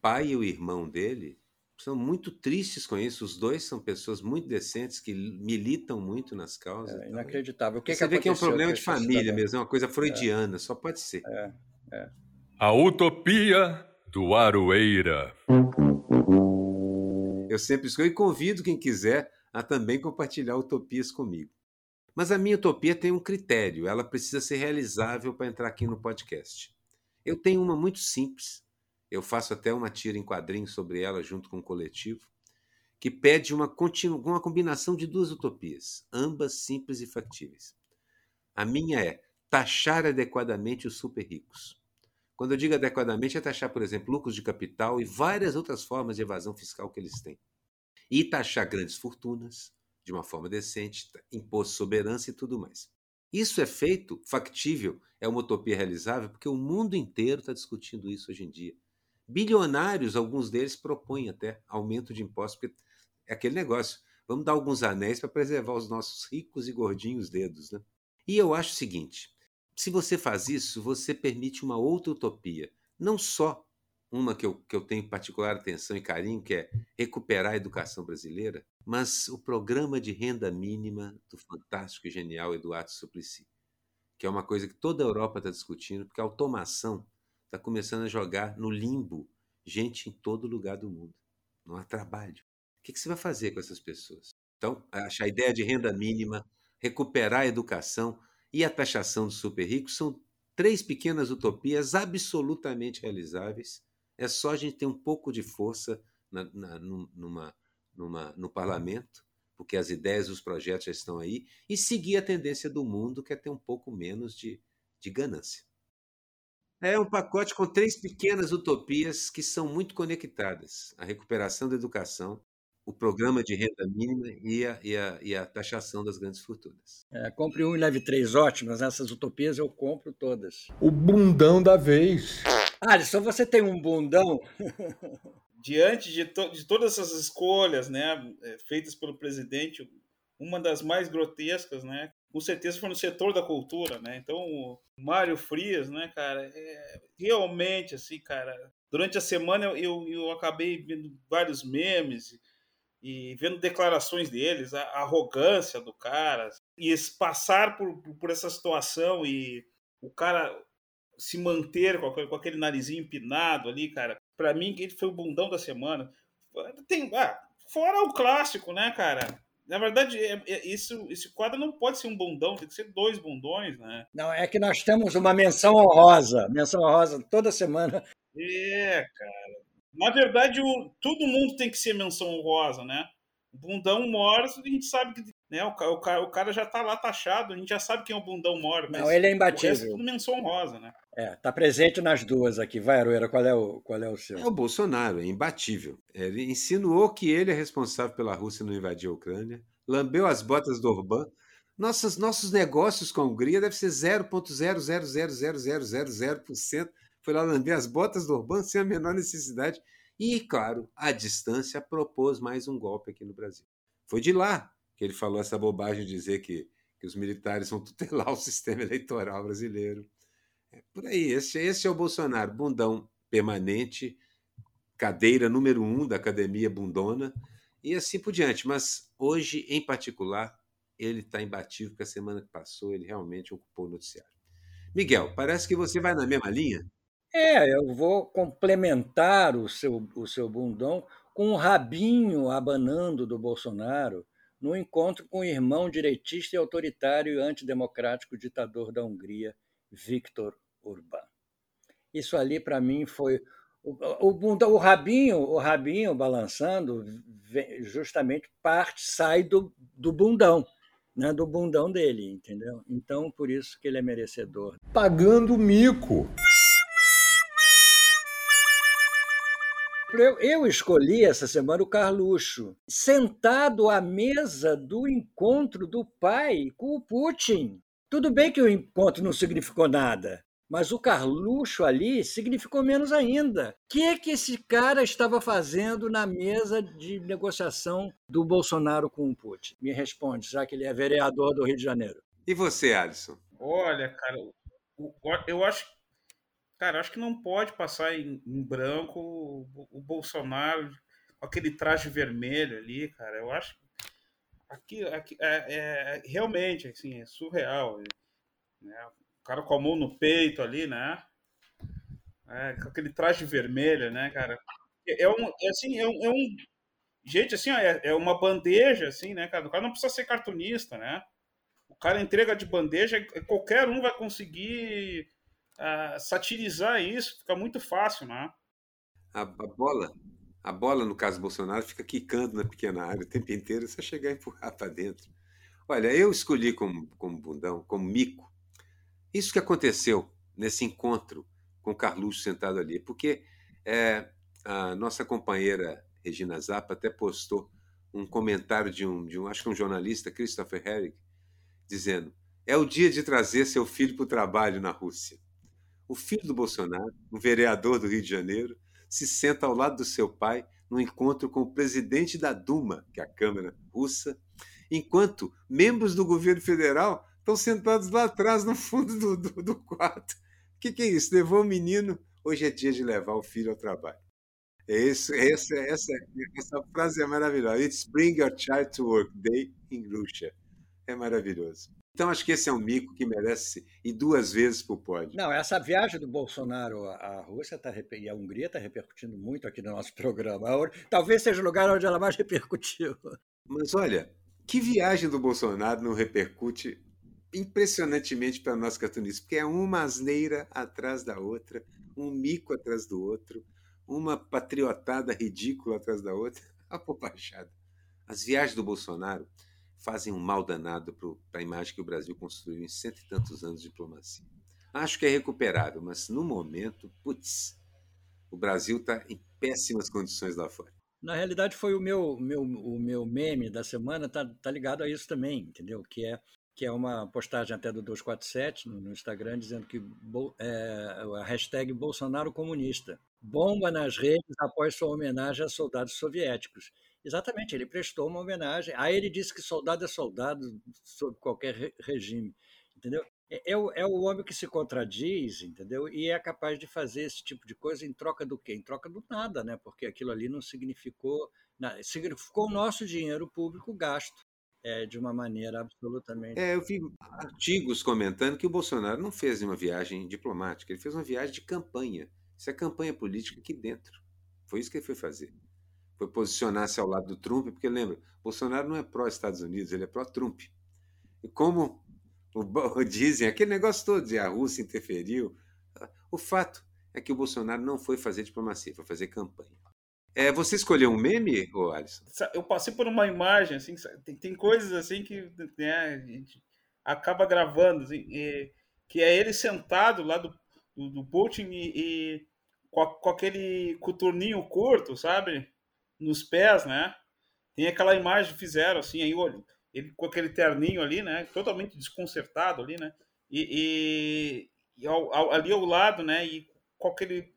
B: pai e o irmão dele são muito tristes com isso. Os dois são pessoas muito decentes que militam muito nas causas.
C: É inacreditável. O que
B: Você
C: que
B: vê que é um problema de família mesmo, é uma coisa freudiana, é. só pode ser.
C: É. É.
A: A utopia do Aroeira.
B: Eu sempre escolho e convido quem quiser a também compartilhar utopias comigo. Mas a minha utopia tem um critério, ela precisa ser realizável para entrar aqui no podcast. Eu tenho uma muito simples, eu faço até uma tira em quadrinhos sobre ela junto com o um coletivo, que pede uma, continu, uma combinação de duas utopias, ambas simples e factíveis. A minha é taxar adequadamente os super ricos. Quando eu digo adequadamente, é taxar, por exemplo, lucros de capital e várias outras formas de evasão fiscal que eles têm. E taxar grandes fortunas de uma forma decente, imposto soberança e tudo mais. Isso é feito, factível, é uma utopia realizável, porque o mundo inteiro está discutindo isso hoje em dia. Bilionários, alguns deles propõem até aumento de impostos, porque é aquele negócio. Vamos dar alguns anéis para preservar os nossos ricos e gordinhos dedos. Né? E eu acho o seguinte: se você faz isso, você permite uma outra utopia. Não só uma que eu, que eu tenho particular atenção e carinho, que é recuperar a educação brasileira, mas o programa de renda mínima do fantástico e genial Eduardo Suplicy, que é uma coisa que toda a Europa está discutindo, porque a automação está começando a jogar no limbo gente em todo lugar do mundo. Não há trabalho. O que, que você vai fazer com essas pessoas? Então, a ideia de renda mínima, recuperar a educação e a taxação dos super ricos são três pequenas utopias absolutamente realizáveis. É só a gente ter um pouco de força na, na, numa, numa, no parlamento, porque as ideias e os projetos já estão aí, e seguir a tendência do mundo, que é ter um pouco menos de, de ganância. É um pacote com três pequenas utopias que são muito conectadas: a recuperação da educação, o programa de renda mínima e a, e a, e a taxação das grandes fortunas.
C: É, compre um e leve três ótimas. Essas utopias eu compro todas.
A: O bundão da vez.
C: Alisson, você tem um bundão?
D: Diante de, to de todas essas escolhas né, é, feitas pelo presidente, uma das mais grotescas, né, com certeza foi no setor da cultura, né? Então, o Mário Frias, né, cara, é, realmente, assim, cara, durante a semana eu, eu acabei vendo vários memes e vendo declarações deles, a, a arrogância do cara, e passar por, por essa situação e o cara se manter com aquele, com aquele narizinho empinado ali, cara, para mim ele foi o bundão da semana. Tem, ah, fora o clássico, né, cara? Na verdade, é, é, isso, esse quadro não pode ser um bundão, tem que ser dois bundões, né?
C: Não, é que nós temos uma menção honrosa, menção honrosa toda semana.
D: É, cara. Na verdade, o, todo mundo tem que ser menção honrosa, né? Bundão Morris, a gente sabe que né, o, o, o cara já tá lá taxado, a gente já sabe quem é o Bundão Morris.
C: Não, ele é imbatível. O
D: é tudo menção honrosa, né?
C: É, tá presente nas duas aqui. Vai, Aroeira, qual é o, qual é o seu?
B: É o Bolsonaro, é imbatível. Ele insinuou que ele é responsável pela Rússia não invadir a Ucrânia, lambeu as botas do Orbán. Nossos, nossos negócios com a Hungria deve ser 0,0000000%. Foi lá lamber as botas do Orbán sem a menor necessidade. E, claro, à distância, propôs mais um golpe aqui no Brasil. Foi de lá que ele falou essa bobagem de dizer que, que os militares vão tutelar o sistema eleitoral brasileiro. É por aí, esse, esse é o Bolsonaro, bundão permanente, cadeira número um da academia bundona, e assim por diante. Mas hoje, em particular, ele está imbatível, porque a semana que passou ele realmente ocupou o noticiário. Miguel, parece que você vai na mesma linha.
C: É, eu vou complementar o seu, o seu bundão com o rabinho abanando do Bolsonaro no encontro com o irmão direitista e autoritário e antidemocrático ditador da Hungria, Viktor Orbán. Isso ali, para mim, foi. O, o, o, rabinho, o rabinho balançando, justamente parte, sai do, do bundão, né, do bundão dele, entendeu? Então, por isso que ele é merecedor.
A: Pagando mico.
C: Eu, eu escolhi essa semana o Carluxo, sentado à mesa do encontro do pai com o Putin. Tudo bem que o encontro não significou nada, mas o Carluxo ali significou menos ainda. O que, é que esse cara estava fazendo na mesa de negociação do Bolsonaro com o Putin? Me responde, já que ele é vereador do Rio de Janeiro.
B: E você, Alisson?
D: Olha, cara, eu acho Cara, acho que não pode passar em, em branco o, o, Bolsonaro com aquele traje vermelho ali, cara. Eu acho aqui, aqui é, é, realmente assim, é surreal. Né? O cara com a mão no peito ali, né? É, com aquele traje vermelho, né, cara? É, é um, é assim, é um, é um gente assim, é, é uma bandeja, assim, né, cara? O cara não precisa ser cartunista, né? O cara entrega de bandeja, qualquer um vai conseguir uh, satirizar isso, fica muito fácil, né?
B: A, a, bola, a bola, no caso Bolsonaro, fica quicando na pequena área o tempo inteiro, só chegar e empurrar para dentro. Olha, eu escolhi como, como bundão, como mico, isso que aconteceu nesse encontro com o Carluxo sentado ali, porque é, a nossa companheira Regina Zappa até postou um comentário de um, de um acho que um jornalista, Christopher Herrick, dizendo: é o dia de trazer seu filho para o trabalho na Rússia. O filho do Bolsonaro, o vereador do Rio de Janeiro, se senta ao lado do seu pai no encontro com o presidente da Duma, que é a Câmara Russa, enquanto membros do governo federal estão sentados lá atrás, no fundo do, do, do quarto. O que, que, é isso? Levou o menino, hoje é dia de levar o filho ao trabalho. É isso, é essa, essa, essa frase é maravilhosa. It's bring your child to work day in Russia. É maravilhoso. Então, acho que esse é um mico que merece ir duas vezes para o pódio.
C: Não, essa viagem do Bolsonaro à Rússia tá, e à Hungria está repercutindo muito aqui no nosso programa. Talvez seja o lugar onde ela mais repercutiu.
B: Mas olha, que viagem do Bolsonaro não repercute impressionantemente para nós cartunistas, porque é uma asneira atrás da outra, um mico atrás do outro, uma patriotada ridícula atrás da outra. A bobajada. As viagens do Bolsonaro fazem um mal danado para a imagem que o Brasil construiu em cento e tantos anos de diplomacia. Acho que é recuperável, mas no momento, putz, o Brasil está em péssimas condições lá fora.
C: Na realidade, foi o meu, meu, o meu meme da semana, tá, tá ligado a isso também, entendeu? Que é, que é uma postagem até do 247 no, no Instagram, dizendo que é, a hashtag Bolsonaro comunista. Bomba nas redes após sua homenagem a soldados soviéticos. Exatamente, ele prestou uma homenagem. Aí ele disse que soldado é soldado sob qualquer regime, entendeu? É, é, o, é o homem que se contradiz, entendeu? E é capaz de fazer esse tipo de coisa em troca do quê? Em troca do nada, né? Porque aquilo ali não significou nada. Significou o nosso dinheiro público gasto é, de uma maneira absolutamente.
B: É, eu vi artigos comentando que o Bolsonaro não fez uma viagem diplomática, ele fez uma viagem de campanha. Isso é campanha política aqui dentro. Foi isso que ele foi fazer. Foi posicionar-se ao lado do Trump, porque lembra, Bolsonaro não é pró-Estados Unidos, ele é pró-Trump. E como o, dizem, aquele negócio todo de a Rússia interferiu, o fato é que o Bolsonaro não foi fazer diplomacia, foi fazer campanha. É, você escolheu um meme, ô Alisson?
D: Eu passei por uma imagem, assim, tem, tem coisas assim que né, a gente acaba gravando, assim, e, que é ele sentado lá do, do, do Putin e, e com, a, com, aquele coturninho curto, sabe? Nos pés, né? Tem aquela imagem que fizeram, assim, aí ele com aquele terninho ali, né? Totalmente desconcertado ali, né? E, e, e ao, ao, ali ao lado, né? E com aquele,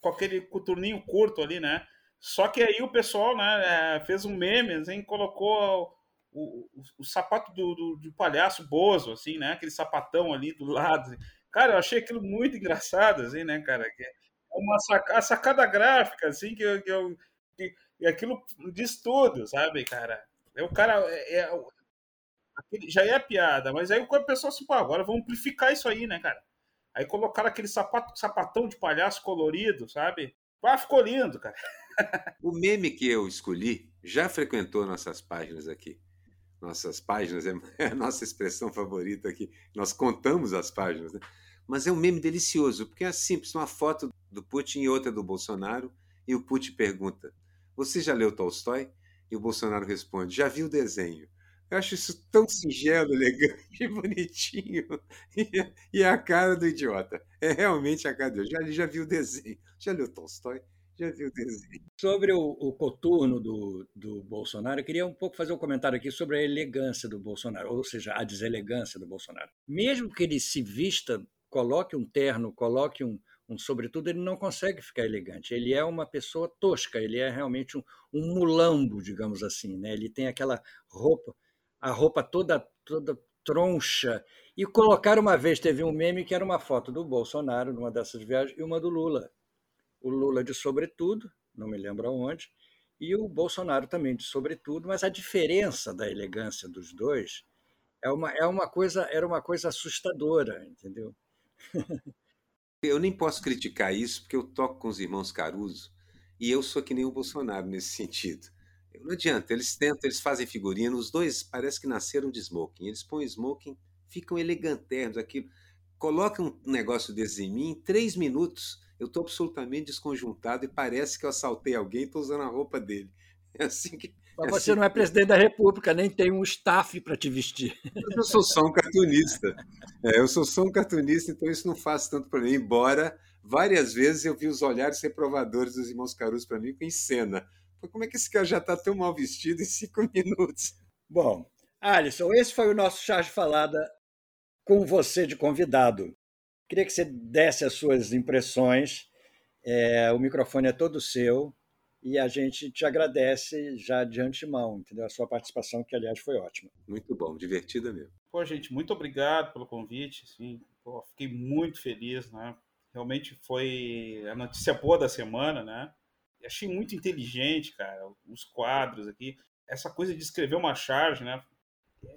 D: com aquele coturninho curto ali, né? Só que aí o pessoal né, é, fez um meme, assim, colocou o, o, o sapato do, do, do, palhaço Bozo, assim, né? Aquele sapatão ali do lado. Assim. Cara, eu achei aquilo muito engraçado, assim, né, cara? É uma sacada, sacada gráfica, assim, que, que, eu, que, que aquilo diz tudo, sabe, cara? É o cara. É, é, já é piada, mas aí o pessoal assim, pô, agora vamos amplificar isso aí, né, cara? Aí colocaram aquele sapato, sapatão de palhaço colorido, sabe? Ah, ficou lindo, cara.
B: o meme que eu escolhi já frequentou nossas páginas aqui. Nossas páginas é a nossa expressão favorita aqui. Nós contamos as páginas, né? Mas é um meme delicioso, porque é simples, uma foto do Putin e outra do Bolsonaro, e o Putin pergunta: "Você já leu Tolstói?" E o Bolsonaro responde: "Já vi o desenho." Eu acho isso tão singelo, elegante, bonitinho. E, é a cara do idiota. É realmente a cara dele. Já, já viu o desenho. Já leu Tolstói? Já viu o desenho.
C: Sobre o, o coturno do, do Bolsonaro, eu queria um pouco fazer um comentário aqui sobre a elegância do Bolsonaro, ou seja, a deselegância do Bolsonaro. Mesmo que ele se vista, coloque um terno, coloque um, um sobretudo, ele não consegue ficar elegante. Ele é uma pessoa tosca, ele é realmente um, um mulambo, digamos assim. Né? Ele tem aquela roupa a roupa toda, toda troncha. E colocaram uma vez, teve um meme que era uma foto do Bolsonaro numa dessas viagens e uma do Lula. O Lula de sobretudo, não me lembro aonde, e o Bolsonaro também de sobretudo, mas a diferença da elegância dos dois é uma, é uma coisa, era uma coisa assustadora, entendeu?
B: Eu nem posso criticar isso, porque eu toco com os irmãos Caruso e eu sou que nem o Bolsonaro nesse sentido. Não adianta, eles tentam, eles fazem figurino, os dois parece que nasceram de smoking. Eles põem smoking, ficam eleganternos, aquilo. Colocam um negócio desse em mim, em três minutos eu estou absolutamente desconjuntado e parece que eu assaltei alguém e estou usando a roupa dele. É assim que.
C: Mas
B: é
C: você
B: assim.
C: não é presidente da República, nem tem um staff para te vestir.
B: Eu sou só um cartunista. É, eu sou só um cartunista, então isso não faz tanto para mim. Embora várias vezes eu vi os olhares reprovadores dos irmãos Caruso para mim em cena. Como é que esse cara já está tão mal vestido em cinco minutos?
C: Bom, Alisson, esse foi o nosso chá de falada com você de convidado. Queria que você desse as suas impressões. É, o microfone é todo seu e a gente te agradece já de antemão, entendeu? A sua participação, que aliás foi ótima.
B: Muito bom, divertida mesmo.
D: Pô, gente, muito obrigado pelo convite. Assim, pô, fiquei muito feliz, né? Realmente foi a notícia boa da semana, né? achei muito inteligente, cara, os quadros aqui. Essa coisa de escrever uma charge, né?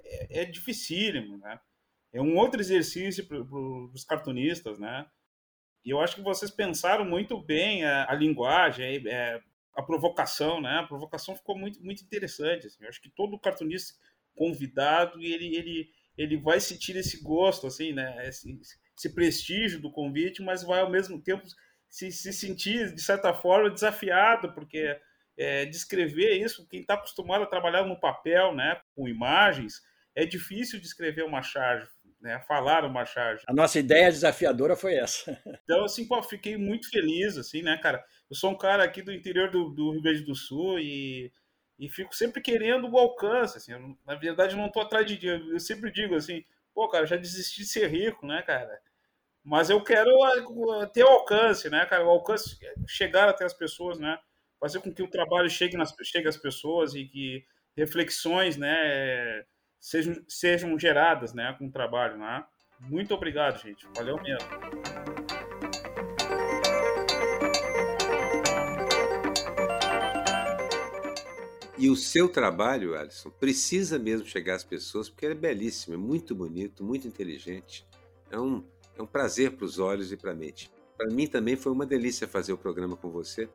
D: É, é dificílimo, né? É um outro exercício para os cartunistas, né? E eu acho que vocês pensaram muito bem a, a linguagem, é, a provocação, né? A provocação ficou muito, muito interessante. Assim. Eu acho que todo cartunista convidado ele, ele, ele vai sentir esse gosto, assim, né? Esse, esse prestígio do convite, mas vai ao mesmo tempo se, se sentir, de certa forma, desafiado, porque é, descrever isso, quem está acostumado a trabalhar no papel, né, com imagens, é difícil descrever uma charge, né, falar uma charge.
C: A nossa ideia desafiadora foi essa.
D: Então, assim, pô, fiquei muito feliz, assim, né, cara? Eu sou um cara aqui do interior do, do Rio Grande do Sul e, e fico sempre querendo o alcance, assim. Eu, na verdade, não estou atrás de... Eu sempre digo assim, pô, cara, já desisti de ser rico, né, cara? Mas eu quero ah, ter o alcance, né, cara? O alcance, chegar até as pessoas, né? Fazer com que o trabalho chegue, nas, chegue às pessoas e que reflexões, né, sejam, sejam geradas, né, com o trabalho, né? Muito obrigado, gente. Valeu mesmo.
B: E o seu trabalho, Alisson, precisa mesmo chegar às pessoas, porque ele é belíssimo, é muito bonito, muito inteligente. É um, é um prazer para os olhos e para a mente. Para mim também foi uma delícia fazer o programa com você.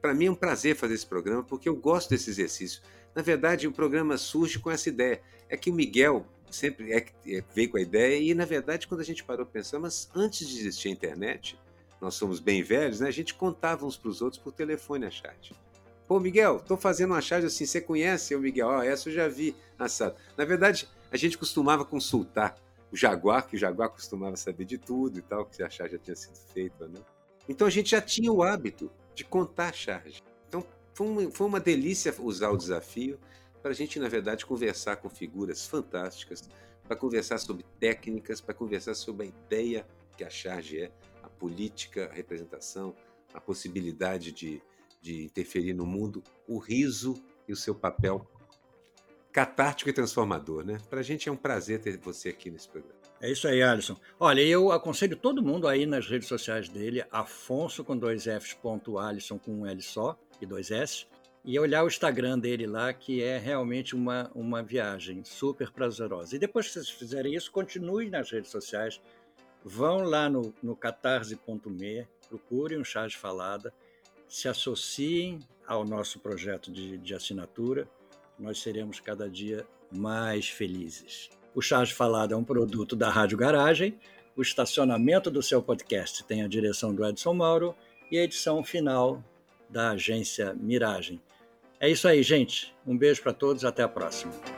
B: Para mim é um prazer fazer esse programa, porque eu gosto desse exercício. Na verdade, o programa surge com essa ideia. É que o Miguel sempre é, é, veio com a ideia, e na verdade, quando a gente parou para pensar, mas antes de existir a internet, nós somos bem velhos, né? a gente contava uns para os outros por telefone a chat. Pô, Miguel, estou fazendo uma charge assim, você conhece o Miguel? Ó, oh, essa eu já vi assado. Na verdade, a gente costumava consultar o Jaguar, que o Jaguar costumava saber de tudo e tal, que a charge já tinha sido feita não. Então a gente já tinha o hábito de contar a charge. Então foi uma, foi uma delícia usar o desafio para a gente, na verdade, conversar com figuras fantásticas, para conversar sobre técnicas, para conversar sobre a ideia que a charge é, a política, a representação, a possibilidade de de interferir no mundo, o riso e o seu papel catártico e transformador, né? Para a gente é um prazer ter você aqui nesse programa.
C: É isso aí, Alisson. Olha, eu aconselho todo mundo aí nas redes sociais dele, Afonso com dois Fs, ponto Alisson com um L só e dois S, e olhar o Instagram dele lá, que é realmente uma, uma viagem super prazerosa. E depois que vocês fizerem isso, continue nas redes sociais, vão lá no, no catarse.me, procurem um chá de falada, se associem ao nosso projeto de, de assinatura, nós seremos cada dia mais felizes. O Charge Falado é um produto da Rádio Garagem, o estacionamento do seu podcast tem a direção do Edson Mauro e a edição final da agência Miragem. É isso aí, gente. Um beijo para todos, até a próxima.